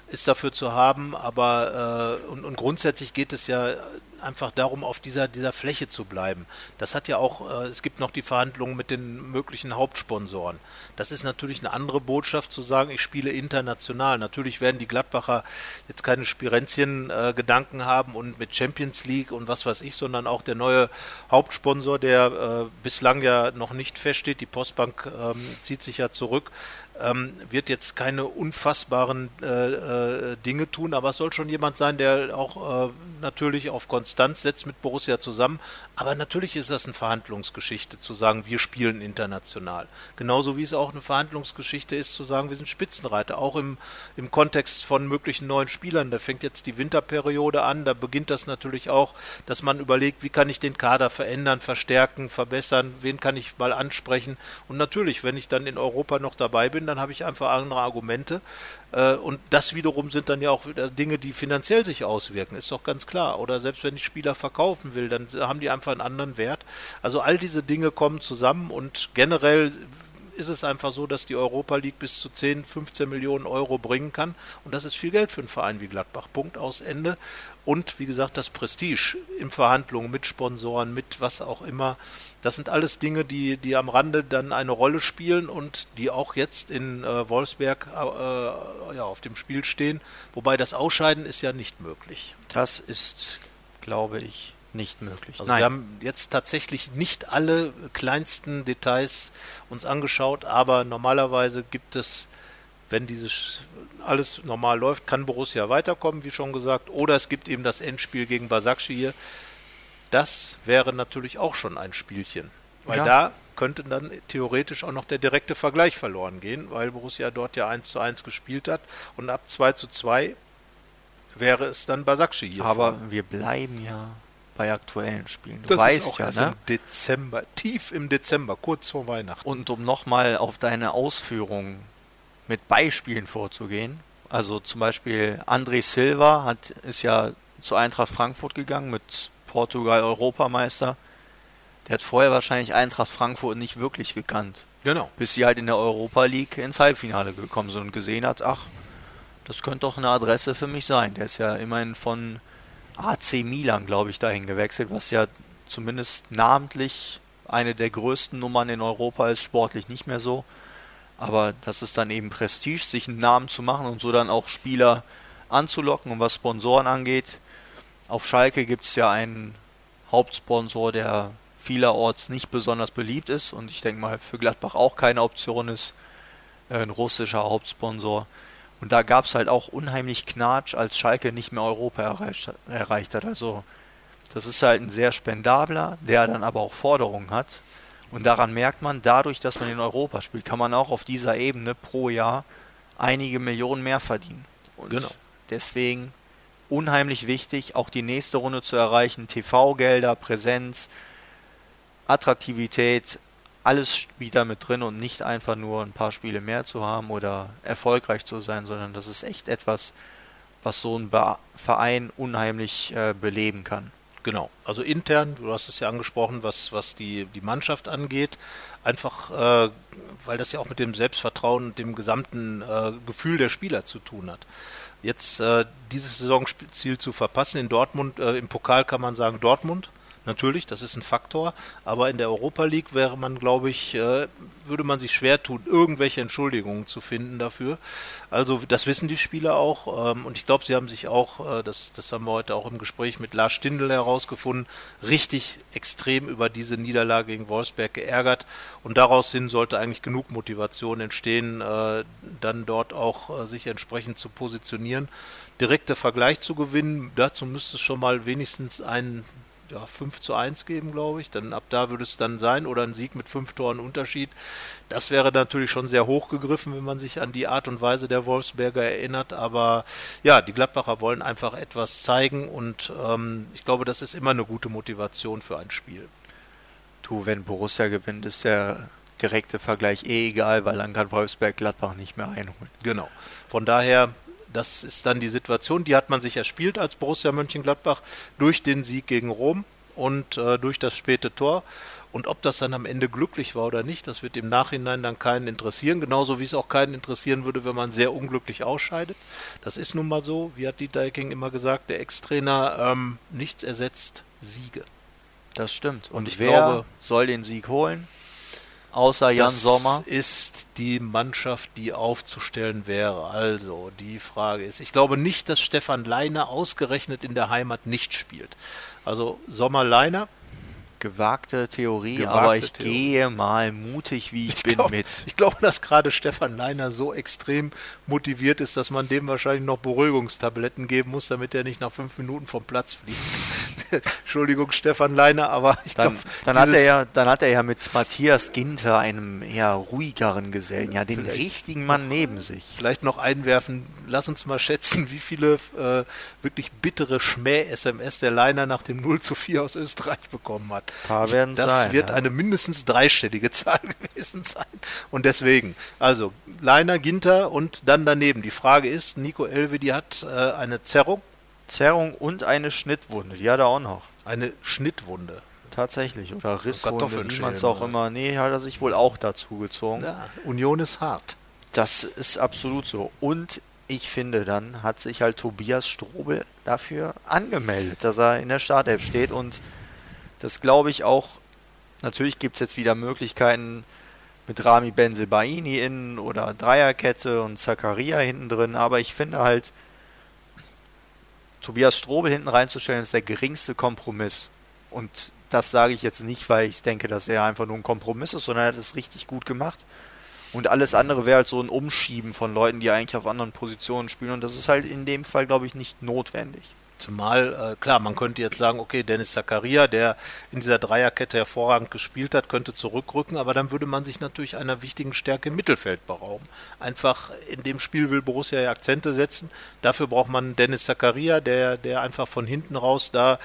ist dafür zu haben, aber äh, und, und grundsätzlich geht es ja einfach darum, auf dieser, dieser Fläche zu bleiben. Das hat ja auch, äh, es gibt noch die Verhandlungen mit den möglichen Hauptsponsoren. Das ist natürlich eine andere Botschaft zu sagen, ich spiele international. Natürlich werden die Gladbacher jetzt keine Spirenzien-Gedanken äh, haben und mit Champions League und was weiß ich, sondern auch der neue Hauptsponsor, der äh, bislang ja noch nicht feststeht, die Postbank ähm, zieht sich ja zurück, ähm, wird jetzt keine unfassbaren äh, äh, Dinge tun, aber es soll schon jemand sein, der auch äh, natürlich auf Konstanz setzt mit Borussia zusammen. Aber natürlich ist das eine Verhandlungsgeschichte zu sagen, wir spielen international. Genauso wie es auch eine Verhandlungsgeschichte ist zu sagen, wir sind Spitzenreiter, auch im, im Kontext von möglichen neuen Spielern. Da fängt jetzt die Winterperiode an, da beginnt das natürlich auch, dass man überlegt, wie kann ich den Kader verändern, verstärken, verbessern, wen kann ich mal ansprechen. Und natürlich, wenn ich dann in Europa noch dabei bin, dann habe ich einfach andere Argumente. Äh, und das wiederum sind dann ja auch Dinge, die finanziell sich auswirken, ist doch ganz klar. Oder selbst wenn ich Spieler verkaufen will, dann haben die einfach einen anderen Wert. Also all diese Dinge kommen zusammen und generell ist es einfach so, dass die Europa League bis zu 10, 15 Millionen Euro bringen kann. Und das ist viel Geld für einen Verein wie Gladbach. Punkt aus Ende. Und wie gesagt, das Prestige in Verhandlungen mit Sponsoren, mit was auch immer. Das sind alles Dinge, die, die am Rande dann eine Rolle spielen und die auch jetzt in äh, Wolfsberg äh, ja, auf dem Spiel stehen. Wobei das Ausscheiden ist ja nicht möglich. Das ist, glaube ich, nicht möglich. Also Nein. wir haben jetzt tatsächlich nicht alle kleinsten Details uns angeschaut, aber normalerweise gibt es, wenn dieses alles normal läuft, kann Borussia weiterkommen, wie schon gesagt, oder es gibt eben das Endspiel gegen Basakci hier. Das wäre natürlich auch schon ein Spielchen, weil ja. da könnte dann theoretisch auch noch der direkte Vergleich verloren gehen, weil Borussia dort ja 1 zu 1 gespielt hat und ab 2 zu 2 wäre es dann Basakci hier. Aber vorne. wir bleiben ja bei aktuellen Spielen. Du das weißt ist auch ja, erst ne? im Dezember, tief im Dezember, kurz vor Weihnachten. Und um nochmal auf deine Ausführungen mit Beispielen vorzugehen, also zum Beispiel André Silva hat, ist ja zu Eintracht Frankfurt gegangen mit Portugal Europameister. Der hat vorher wahrscheinlich Eintracht Frankfurt nicht wirklich gekannt. Genau. Bis sie halt in der Europa League ins Halbfinale gekommen sind und gesehen hat, ach, das könnte doch eine Adresse für mich sein. Der ist ja immerhin von AC Milan, glaube ich, dahin gewechselt, was ja zumindest namentlich eine der größten Nummern in Europa ist, sportlich nicht mehr so. Aber das ist dann eben Prestige, sich einen Namen zu machen und so dann auch Spieler anzulocken. Und was Sponsoren angeht, auf Schalke gibt es ja einen Hauptsponsor, der vielerorts nicht besonders beliebt ist und ich denke mal für Gladbach auch keine Option ist. Äh, ein russischer Hauptsponsor. Und da gab es halt auch unheimlich Knatsch, als Schalke nicht mehr Europa erreicht, erreicht hat. Also das ist halt ein sehr spendabler, der dann aber auch Forderungen hat. Und daran merkt man, dadurch, dass man in Europa spielt, kann man auch auf dieser Ebene pro Jahr einige Millionen mehr verdienen. Und genau. deswegen unheimlich wichtig, auch die nächste Runde zu erreichen. TV-Gelder, Präsenz, Attraktivität, alles da mit drin und nicht einfach nur ein paar Spiele mehr zu haben oder erfolgreich zu sein, sondern das ist echt etwas, was so ein Be Verein unheimlich äh, beleben kann. Genau, also intern, du hast es ja angesprochen, was, was die, die Mannschaft angeht, einfach, äh, weil das ja auch mit dem Selbstvertrauen und dem gesamten äh, Gefühl der Spieler zu tun hat. Jetzt äh, dieses Saisonziel zu verpassen in Dortmund, äh, im Pokal kann man sagen Dortmund, Natürlich, das ist ein Faktor, aber in der Europa League wäre man, glaube ich, äh, würde man sich schwer tun, irgendwelche Entschuldigungen zu finden dafür. Also das wissen die Spieler auch ähm, und ich glaube, sie haben sich auch, äh, das, das haben wir heute auch im Gespräch mit Lars Stindl herausgefunden, richtig extrem über diese Niederlage gegen Wolfsberg geärgert und daraus hin sollte eigentlich genug Motivation entstehen, äh, dann dort auch sich entsprechend zu positionieren. Direkter Vergleich zu gewinnen, dazu müsste es schon mal wenigstens einen ja, 5 zu 1 geben, glaube ich. Dann ab da würde es dann sein oder ein Sieg mit fünf Toren Unterschied. Das wäre natürlich schon sehr hoch gegriffen, wenn man sich an die Art und Weise der Wolfsberger erinnert. Aber ja, die Gladbacher wollen einfach etwas zeigen und ähm, ich glaube, das ist immer eine gute Motivation für ein Spiel. Du, wenn Borussia gewinnt, ist der direkte Vergleich eh egal, weil dann kann Wolfsberg Gladbach nicht mehr einholen. Genau. Von daher das ist dann die Situation, die hat man sich erspielt als Borussia Mönchengladbach durch den Sieg gegen Rom und äh, durch das späte Tor. Und ob das dann am Ende glücklich war oder nicht, das wird im Nachhinein dann keinen interessieren. Genauso wie es auch keinen interessieren würde, wenn man sehr unglücklich ausscheidet. Das ist nun mal so, wie hat Dieter Ecking immer gesagt, der Ex-Trainer, ähm, nichts ersetzt Siege. Das stimmt. Und, und ich wer glaube, soll den Sieg holen? Außer Jan das Sommer? ist die Mannschaft, die aufzustellen wäre. Also, die Frage ist, ich glaube nicht, dass Stefan Leiner ausgerechnet in der Heimat nicht spielt. Also, Sommer Leiner. Gewagte Theorie, Gewagte aber ich Theorie. gehe mal mutig, wie ich, ich bin, glaub, mit. Ich glaube, dass gerade Stefan Leiner so extrem motiviert ist, dass man dem wahrscheinlich noch Beruhigungstabletten geben muss, damit er nicht nach fünf Minuten vom Platz fliegt. Entschuldigung, Stefan Leiner, aber ich glaube. Dann, dann, hat er ja, dann hat er ja mit Matthias Ginter, einem eher ruhigeren Gesellen, ja den richtigen Mann neben sich. Vielleicht noch einwerfen, lass uns mal schätzen, wie viele äh, wirklich bittere Schmäh-SMS der Leiner nach dem 0 zu 4 aus Österreich bekommen hat. Ein paar werden das sein, wird ja. eine mindestens dreistellige Zahl gewesen sein. Und deswegen, also Leiner, Ginter und dann daneben. Die Frage ist, Nico Elvedi hat äh, eine Zerrung Zerrung und eine Schnittwunde. Die hat er auch noch. Eine Schnittwunde. Tatsächlich. Oder Risswunde, wie man es auch immer. Nee, hat er sich wohl auch dazu gezogen. Ja, Union ist hart. Das ist absolut so. Und ich finde, dann hat sich halt Tobias Strobel dafür angemeldet, dass er in der Startelf steht. Und das glaube ich auch. Natürlich gibt es jetzt wieder Möglichkeiten mit Rami Benzebaini innen oder Dreierkette und Zakaria hinten drin. Aber ich finde halt, Tobias Strobel hinten reinzustellen, ist der geringste Kompromiss. Und das sage ich jetzt nicht, weil ich denke, dass er einfach nur ein Kompromiss ist, sondern er hat es richtig gut gemacht. Und alles andere wäre halt so ein Umschieben von Leuten, die eigentlich auf anderen Positionen spielen. Und das ist halt in dem Fall, glaube ich, nicht notwendig. Zumal, äh, klar, man könnte jetzt sagen, okay, Dennis Zakaria, der in dieser Dreierkette hervorragend gespielt hat, könnte zurückrücken, aber dann würde man sich natürlich einer wichtigen Stärke im Mittelfeld berauben. Einfach in dem Spiel will Borussia ja Akzente setzen. Dafür braucht man Dennis Zakaria, der, der einfach von hinten raus da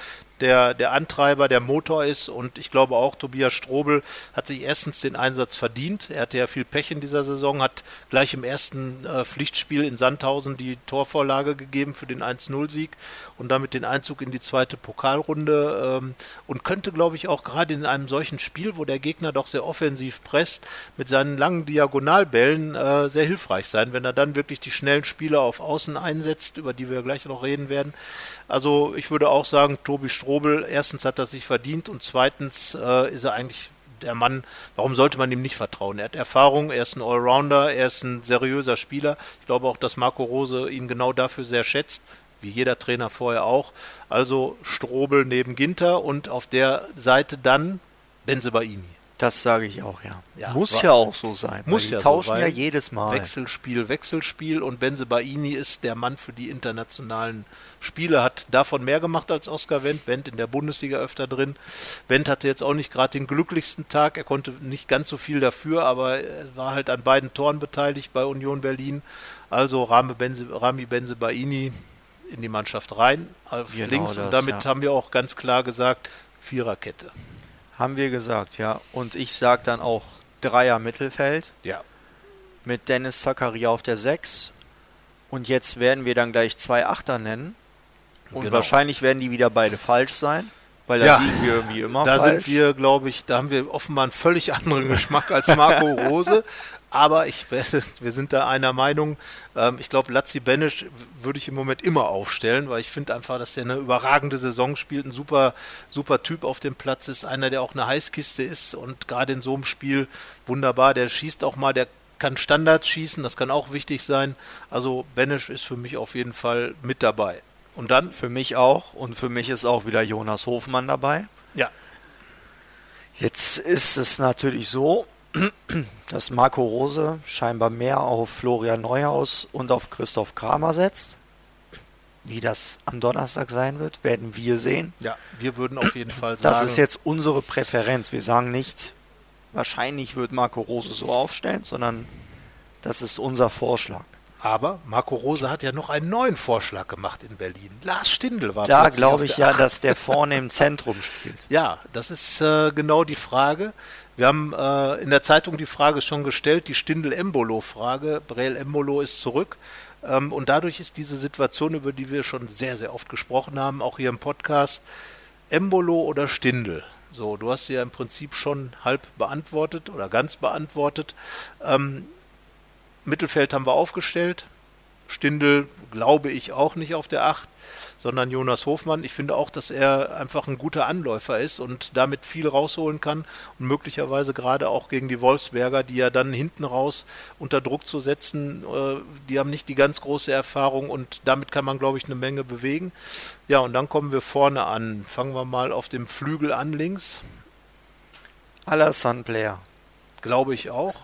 der, der Antreiber, der Motor ist. Und ich glaube auch, Tobias Strobel hat sich erstens den Einsatz verdient. Er hatte ja viel Pech in dieser Saison, hat gleich im ersten äh, Pflichtspiel in Sandhausen die Torvorlage gegeben für den 1-0-Sieg und damit den Einzug in die zweite Pokalrunde. Ähm, und könnte, glaube ich, auch gerade in einem solchen Spiel, wo der Gegner doch sehr offensiv presst, mit seinen langen Diagonalbällen äh, sehr hilfreich sein, wenn er dann wirklich die schnellen Spieler auf Außen einsetzt, über die wir gleich noch reden werden. Also ich würde auch sagen, Tobi Strobel, erstens hat er sich verdient und zweitens äh, ist er eigentlich der Mann, warum sollte man ihm nicht vertrauen? Er hat Erfahrung, er ist ein Allrounder, er ist ein seriöser Spieler. Ich glaube auch, dass Marco Rose ihn genau dafür sehr schätzt, wie jeder Trainer vorher auch. Also Strobel neben Ginter und auf der Seite dann Benzebaini. Das sage ich auch, ja. ja muss ja auch so sein. Muss ja tauschen so, ja jedes Mal. Wechselspiel, Wechselspiel und Benze Baini ist der Mann für die internationalen Spiele, hat davon mehr gemacht als Oskar Wendt. Wendt in der Bundesliga öfter drin. Wendt hatte jetzt auch nicht gerade den glücklichsten Tag. Er konnte nicht ganz so viel dafür, aber er war halt an beiden Toren beteiligt bei Union Berlin. Also Rami Benze, Rami Benze Baini in die Mannschaft rein, auf genau links. Das, und damit ja. haben wir auch ganz klar gesagt, Viererkette. Haben wir gesagt, ja. Und ich sage dann auch Dreier Mittelfeld. Ja. Mit Dennis Zakaria auf der 6. Und jetzt werden wir dann gleich zwei Achter nennen. Und genau. wahrscheinlich werden die wieder beide falsch sein. Weil da ja, liegen wir irgendwie immer da falsch. Sind wir, glaube ich, da haben wir offenbar einen völlig anderen Geschmack als Marco Rose. Aber ich werde, wir sind da einer Meinung. Ähm, ich glaube, Lazzi Benisch würde ich im Moment immer aufstellen, weil ich finde einfach, dass er eine überragende Saison spielt, ein super, super Typ auf dem Platz ist, einer, der auch eine Heißkiste ist und gerade in so einem Spiel wunderbar. Der schießt auch mal, der kann Standards schießen, das kann auch wichtig sein. Also Benisch ist für mich auf jeden Fall mit dabei. Und dann? Für mich auch. Und für mich ist auch wieder Jonas Hofmann dabei. Ja. Jetzt ist es natürlich so, dass Marco Rose scheinbar mehr auf Florian Neuhaus und auf Christoph Kramer setzt. Wie das am Donnerstag sein wird, werden wir sehen. Ja, wir würden auf jeden Fall sagen. Das ist jetzt unsere Präferenz. Wir sagen nicht, wahrscheinlich wird Marco Rose so aufstellen, sondern das ist unser Vorschlag. Aber Marco Rose hat ja noch einen neuen Vorschlag gemacht in Berlin. Lars Stindl war Da glaube ich ja, Acht. dass der vorne im Zentrum spielt. Ja, das ist äh, genau die Frage. Wir haben äh, in der Zeitung die Frage schon gestellt, die Stindl-Embolo-Frage. Breel Embolo ist zurück. Ähm, und dadurch ist diese Situation, über die wir schon sehr, sehr oft gesprochen haben, auch hier im Podcast, Embolo oder Stindl. So, du hast sie ja im Prinzip schon halb beantwortet oder ganz beantwortet. Ähm, Mittelfeld haben wir aufgestellt. Stindl glaube ich auch nicht auf der 8 sondern Jonas Hofmann. Ich finde auch, dass er einfach ein guter Anläufer ist und damit viel rausholen kann und möglicherweise gerade auch gegen die Wolfsberger, die ja dann hinten raus unter Druck zu setzen, äh, die haben nicht die ganz große Erfahrung und damit kann man, glaube ich, eine Menge bewegen. Ja, und dann kommen wir vorne an. Fangen wir mal auf dem Flügel an links. Alassane Blair. Glaube ich auch.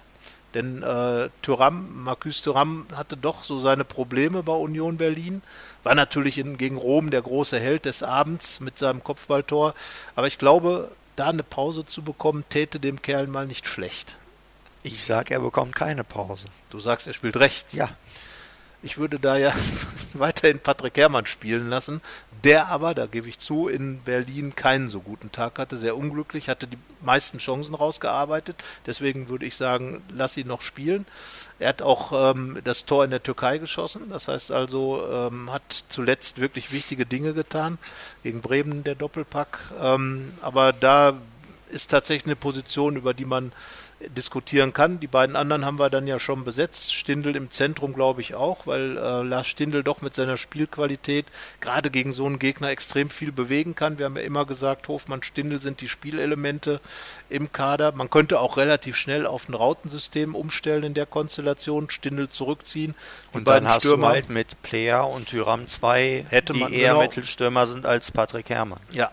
Denn äh, Thuram, Marcus Thuram hatte doch so seine Probleme bei Union Berlin. War natürlich in, gegen Rom der große Held des Abends mit seinem Kopfballtor. Aber ich glaube, da eine Pause zu bekommen, täte dem Kerl mal nicht schlecht. Ich sage, er bekommt keine Pause. Du sagst, er spielt rechts. Ja. Ich würde da ja weiterhin Patrick Herrmann spielen lassen, der aber, da gebe ich zu, in Berlin keinen so guten Tag hatte, sehr unglücklich, hatte die meisten Chancen rausgearbeitet. Deswegen würde ich sagen, lass ihn noch spielen. Er hat auch ähm, das Tor in der Türkei geschossen, das heißt also, ähm, hat zuletzt wirklich wichtige Dinge getan. Gegen Bremen der Doppelpack. Ähm, aber da ist tatsächlich eine Position, über die man diskutieren kann. Die beiden anderen haben wir dann ja schon besetzt. Stindel im Zentrum, glaube ich, auch, weil äh, Lars Stindel doch mit seiner Spielqualität gerade gegen so einen Gegner extrem viel bewegen kann. Wir haben ja immer gesagt, Hofmann, Stindel sind die Spielelemente im Kader. Man könnte auch relativ schnell auf ein Rautensystem umstellen in der Konstellation, Stindel zurückziehen. Und dann hast Stürmer, du halt mit Player und Tyram zwei, hätte die eher genau, Mittelstürmer sind als Patrick Herrmann. Ja,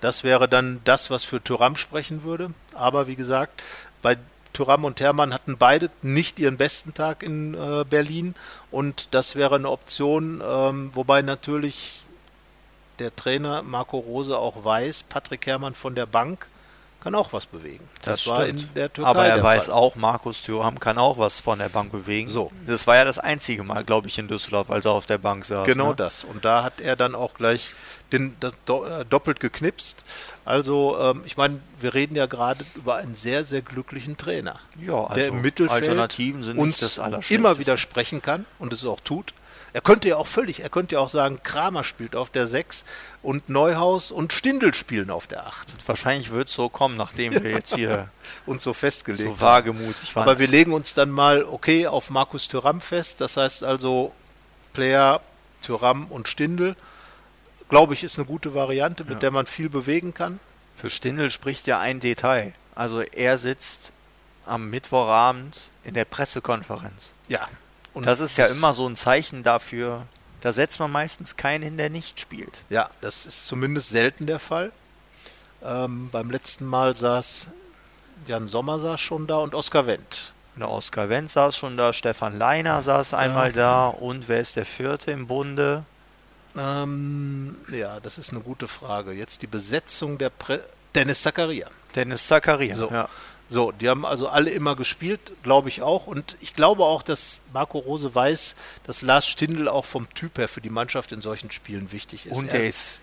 das wäre dann das, was für Tyram sprechen würde. Aber wie gesagt, bei Thuram und Hermann hatten beide nicht ihren besten Tag in äh, Berlin und das wäre eine Option, ähm, wobei natürlich der Trainer Marco Rose auch weiß, Patrick Herrmann von der Bank kann auch was bewegen. Das, das war in der Türkei. Aber er weiß Fall. auch, Markus Thuram kann auch was von der Bank bewegen. So. Das war ja das einzige Mal, glaube ich, in Düsseldorf, als er auf der Bank saß. Genau ne? das. Und da hat er dann auch gleich den, das, äh, doppelt geknipst. Also, ähm, ich meine, wir reden ja gerade über einen sehr, sehr glücklichen Trainer. Ja, also der im Mittelfeld Alternativen sind uns das immer widersprechen kann und es auch tut. Er könnte ja auch völlig, er könnte ja auch sagen, Kramer spielt auf der 6 und Neuhaus und Stindel spielen auf der 8. Wahrscheinlich wird es so kommen, nachdem wir jetzt hier uns so festgelegt so wagemutig waren. Aber wir legen uns dann mal, okay, auf Markus Thüram fest. Das heißt also Player, Thüram und Stindel. Glaube ich, ist eine gute Variante, mit ja. der man viel bewegen kann. Für Stindel spricht ja ein Detail. Also er sitzt am Mittwochabend in der Pressekonferenz. Ja, und das ist ja immer so ein Zeichen dafür, da setzt man meistens keinen hin, der nicht spielt. Ja, das ist zumindest selten der Fall. Ähm, beim letzten Mal saß Jan Sommer saß schon da und Oskar Wendt. Der Oskar Wendt saß schon da, Stefan Leiner saß ja. einmal da und wer ist der vierte im Bunde? Ähm, ja, das ist eine gute Frage. Jetzt die Besetzung der Pre Dennis Zakaria. Dennis Zakaria, so. ja. So, die haben also alle immer gespielt, glaube ich auch. Und ich glaube auch, dass Marco Rose weiß, dass Lars Stindl auch vom Typ her für die Mannschaft in solchen Spielen wichtig ist. Und er, er ist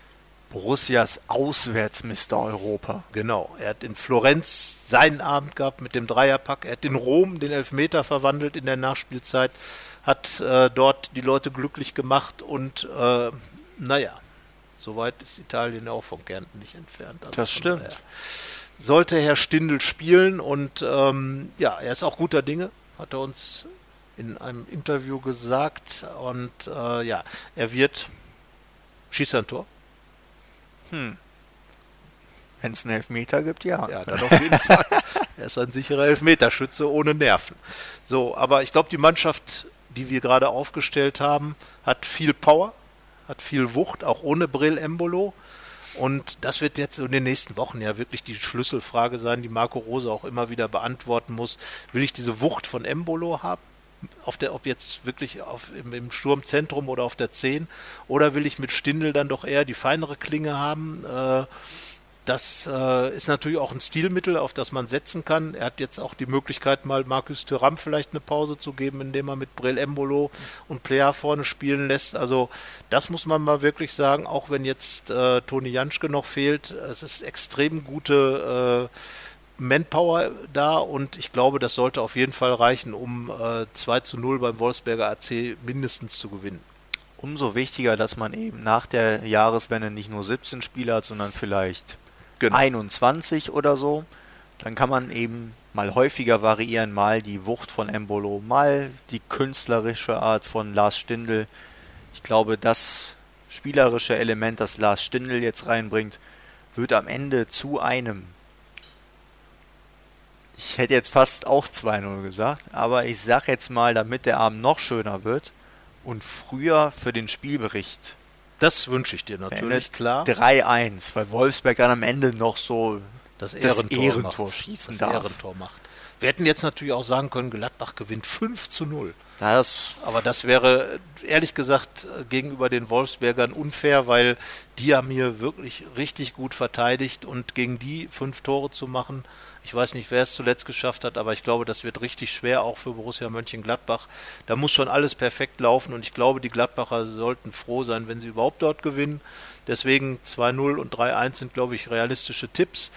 Borussias Auswärtsmister Europa. Genau. Er hat in Florenz seinen Abend gehabt mit dem Dreierpack. Er hat in Rom den Elfmeter verwandelt in der Nachspielzeit, hat äh, dort die Leute glücklich gemacht und äh, naja, soweit ist Italien auch von Kärnten nicht entfernt. Also das stimmt. Daher sollte Herr Stindl spielen und ähm, ja, er ist auch guter Dinge, hat er uns in einem Interview gesagt und äh, ja, er wird schießt ein Tor. Hm. Wenn es einen Elfmeter gibt, ja. Ja, dann auf jeden Fall. Er ist ein sicherer Elfmeterschütze ohne Nerven. So, aber ich glaube, die Mannschaft, die wir gerade aufgestellt haben, hat viel Power, hat viel Wucht, auch ohne Brill Embolo. Und das wird jetzt in den nächsten Wochen ja wirklich die Schlüsselfrage sein, die Marco Rose auch immer wieder beantworten muss. Will ich diese Wucht von Embolo haben? Auf der, ob jetzt wirklich auf, im, im, Sturmzentrum oder auf der 10, oder will ich mit Stindel dann doch eher die feinere Klinge haben? Äh, das äh, ist natürlich auch ein Stilmittel, auf das man setzen kann. Er hat jetzt auch die Möglichkeit, mal Markus Thuram vielleicht eine Pause zu geben, indem er mit Brel Embolo und Player vorne spielen lässt. Also das muss man mal wirklich sagen, auch wenn jetzt äh, Toni Janschke noch fehlt. Es ist extrem gute äh, Manpower da und ich glaube, das sollte auf jeden Fall reichen, um äh, 2 zu 0 beim Wolfsberger AC mindestens zu gewinnen umso wichtiger, dass man eben nach der Jahreswende nicht nur 17 Spieler hat, sondern vielleicht genau. 21 oder so. Dann kann man eben mal häufiger variieren, mal die Wucht von Embolo, mal die künstlerische Art von Lars Stindl. Ich glaube, das spielerische Element, das Lars Stindl jetzt reinbringt, wird am Ende zu einem. Ich hätte jetzt fast auch 2-0 gesagt, aber ich sag jetzt mal, damit der Abend noch schöner wird und früher für den Spielbericht das wünsche ich dir natürlich, klar. 3-1, weil Wolfsberg dann am Ende noch so das Ehrentor, das Ehrentor schießen das darf. Ehrentor macht. Wir hätten jetzt natürlich auch sagen können, Gladbach gewinnt 5 zu 0. Ja, das Aber das wäre ehrlich gesagt gegenüber den Wolfsbergern unfair, weil die haben hier wirklich richtig gut verteidigt und gegen die fünf Tore zu machen, ich weiß nicht, wer es zuletzt geschafft hat, aber ich glaube, das wird richtig schwer, auch für Borussia Mönchengladbach. Da muss schon alles perfekt laufen und ich glaube, die Gladbacher sollten froh sein, wenn sie überhaupt dort gewinnen. Deswegen 2-0 und 3-1 sind, glaube ich, realistische Tipps.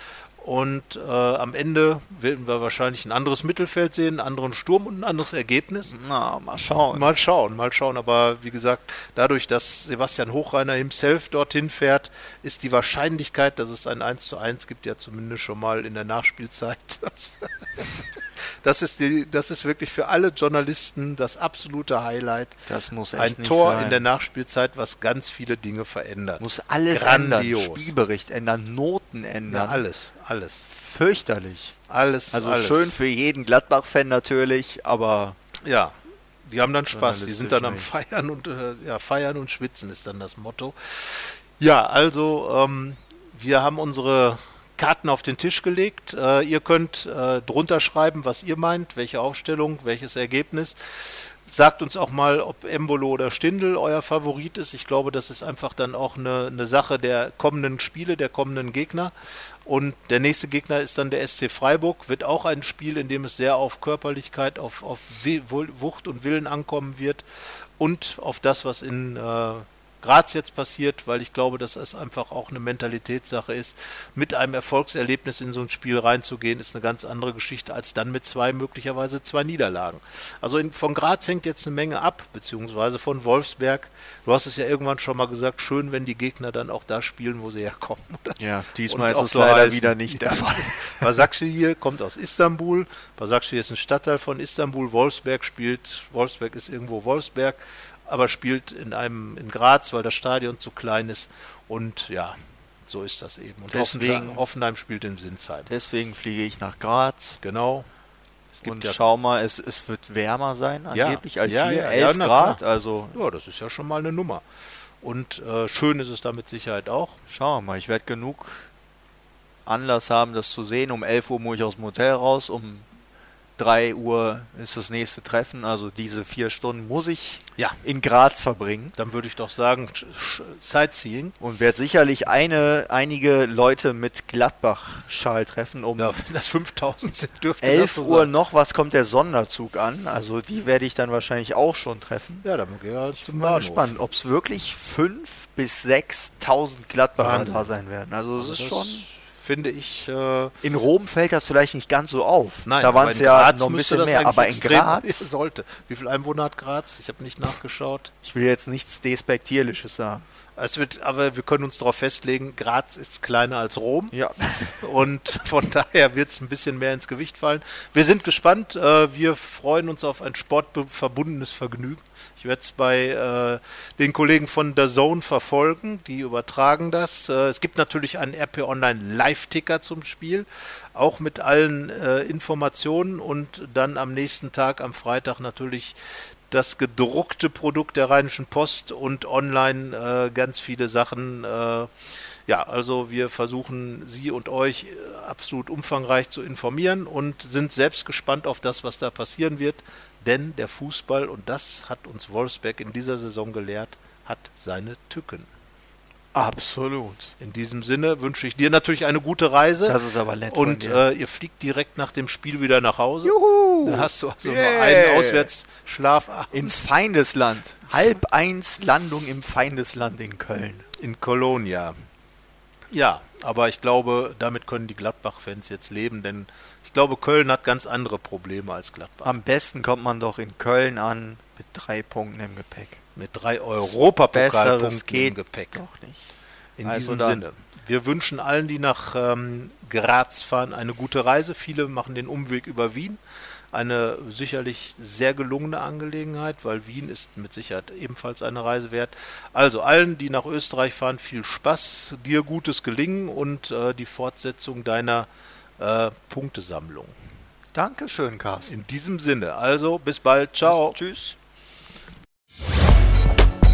Und äh, am Ende werden wir wahrscheinlich ein anderes Mittelfeld sehen, einen anderen Sturm und ein anderes Ergebnis. Na, mal schauen. Mal schauen, mal schauen. Aber wie gesagt, dadurch, dass Sebastian Hochreiner himself dorthin fährt, ist die Wahrscheinlichkeit, dass es ein 1 zu 1 gibt, ja zumindest schon mal in der Nachspielzeit. Das, ist, die, das ist wirklich für alle Journalisten das absolute Highlight. Das muss echt Ein Tor sein. in der Nachspielzeit, was ganz viele Dinge verändert. Muss alles Grandios. ändern. Spielbericht ändern, Noten ändern. Ja, alles, alles. Fürchterlich. Alles, Also alles. schön für jeden Gladbach-Fan natürlich, aber Ja, die haben dann Spaß. Die sind dann am Feiern und äh, ja, Feiern und Schwitzen ist dann das Motto. Ja, also ähm, wir haben unsere Karten auf den Tisch gelegt. Äh, ihr könnt äh, drunter schreiben, was ihr meint, welche Aufstellung, welches Ergebnis. Sagt uns auch mal, ob Embolo oder Stindl euer Favorit ist. Ich glaube, das ist einfach dann auch eine, eine Sache der kommenden Spiele, der kommenden Gegner. Und der nächste Gegner ist dann der SC Freiburg. Wird auch ein Spiel, in dem es sehr auf Körperlichkeit, auf, auf Wucht und Willen ankommen wird. Und auf das, was in äh, Graz jetzt passiert, weil ich glaube, dass es einfach auch eine Mentalitätssache ist. Mit einem Erfolgserlebnis in so ein Spiel reinzugehen, ist eine ganz andere Geschichte als dann mit zwei, möglicherweise zwei Niederlagen. Also in, von Graz hängt jetzt eine Menge ab, beziehungsweise von Wolfsberg. Du hast es ja irgendwann schon mal gesagt, schön, wenn die Gegner dann auch da spielen, wo sie herkommen. Ja, diesmal ist es so leider heißen. wieder nicht der Fall. Basakci hier kommt aus Istanbul. Basakci ist ein Stadtteil von Istanbul. Wolfsberg spielt, Wolfsberg ist irgendwo Wolfsberg aber spielt in einem in Graz, weil das Stadion zu klein ist und ja, so ist das eben. Und deswegen, Hoffenheim spielt in Sinsheim. Deswegen fliege ich nach Graz. Genau. und ja schau mal, es, es wird wärmer sein angeblich ja, als ja, hier, ja, 11 Grad. Also ja, das ist ja schon mal eine Nummer. Und äh, schön ist es da mit Sicherheit auch. Schauen wir mal, ich werde genug Anlass haben, das zu sehen. Um 11 Uhr muss ich aus dem Hotel raus, um 3 Uhr ist das nächste Treffen, also diese vier Stunden muss ich ja. in Graz verbringen. Dann würde ich doch sagen, Sightseeing. Und werde sicherlich eine, einige Leute mit Gladbach-Schal treffen. Um ja, wenn das 5000 sind, dürfte 11 so Uhr sein. noch, was kommt der Sonderzug an? Also die werde ich dann wahrscheinlich auch schon treffen. Ja, dann gehen wir zum Bahnhof. gespannt, ob es wirklich 5.000 bis 6.000 Gladbacher da sein werden. Also es also ist schon finde ich. Äh in Rom fällt das vielleicht nicht ganz so auf. Nein, da waren es ja noch ein bisschen mehr. Aber in Graz sollte. Wie viel Einwohner hat Graz? Ich habe nicht nachgeschaut. Ich will jetzt nichts Despektierliches sagen. Es wird, aber wir können uns darauf festlegen, Graz ist kleiner als Rom. Ja. Und von daher wird es ein bisschen mehr ins Gewicht fallen. Wir sind gespannt. Äh, wir freuen uns auf ein sportverbundenes Vergnügen. Ich werde es bei äh, den Kollegen von The Zone verfolgen. Die übertragen das. Äh, es gibt natürlich einen RP Online Live-Ticker zum Spiel. Auch mit allen Informationen und dann am nächsten Tag, am Freitag natürlich das gedruckte Produkt der Rheinischen Post und online äh, ganz viele Sachen. Äh, ja, also wir versuchen Sie und euch äh, absolut umfangreich zu informieren und sind selbst gespannt auf das, was da passieren wird. Denn der Fußball, und das hat uns Wolfsberg in dieser Saison gelehrt, hat seine Tücken. Absolut. In diesem Sinne wünsche ich dir natürlich eine gute Reise. Das ist aber nett. Und äh, ihr fliegt direkt nach dem Spiel wieder nach Hause. Juhu! Da hast du also yeah. nur einen Auswärtsschlaf. Ins Feindesland. Halb eins Landung im Feindesland in Köln. In Kolonia. Ja, aber ich glaube, damit können die Gladbach-Fans jetzt leben, denn ich glaube, Köln hat ganz andere Probleme als Gladbach. Am besten kommt man doch in Köln an mit drei Punkten im Gepäck mit drei Europapokalpunkten im Gepäck. Doch nicht. In also diesem Sinne. Wir wünschen allen, die nach ähm, Graz fahren, eine gute Reise. Viele machen den Umweg über Wien. Eine sicherlich sehr gelungene Angelegenheit, weil Wien ist mit Sicherheit ebenfalls eine Reise wert. Also allen, die nach Österreich fahren, viel Spaß, dir gutes Gelingen und äh, die Fortsetzung deiner äh, Punktesammlung. Dankeschön, Carsten. In diesem Sinne, also bis bald. Ciao. Bis, tschüss.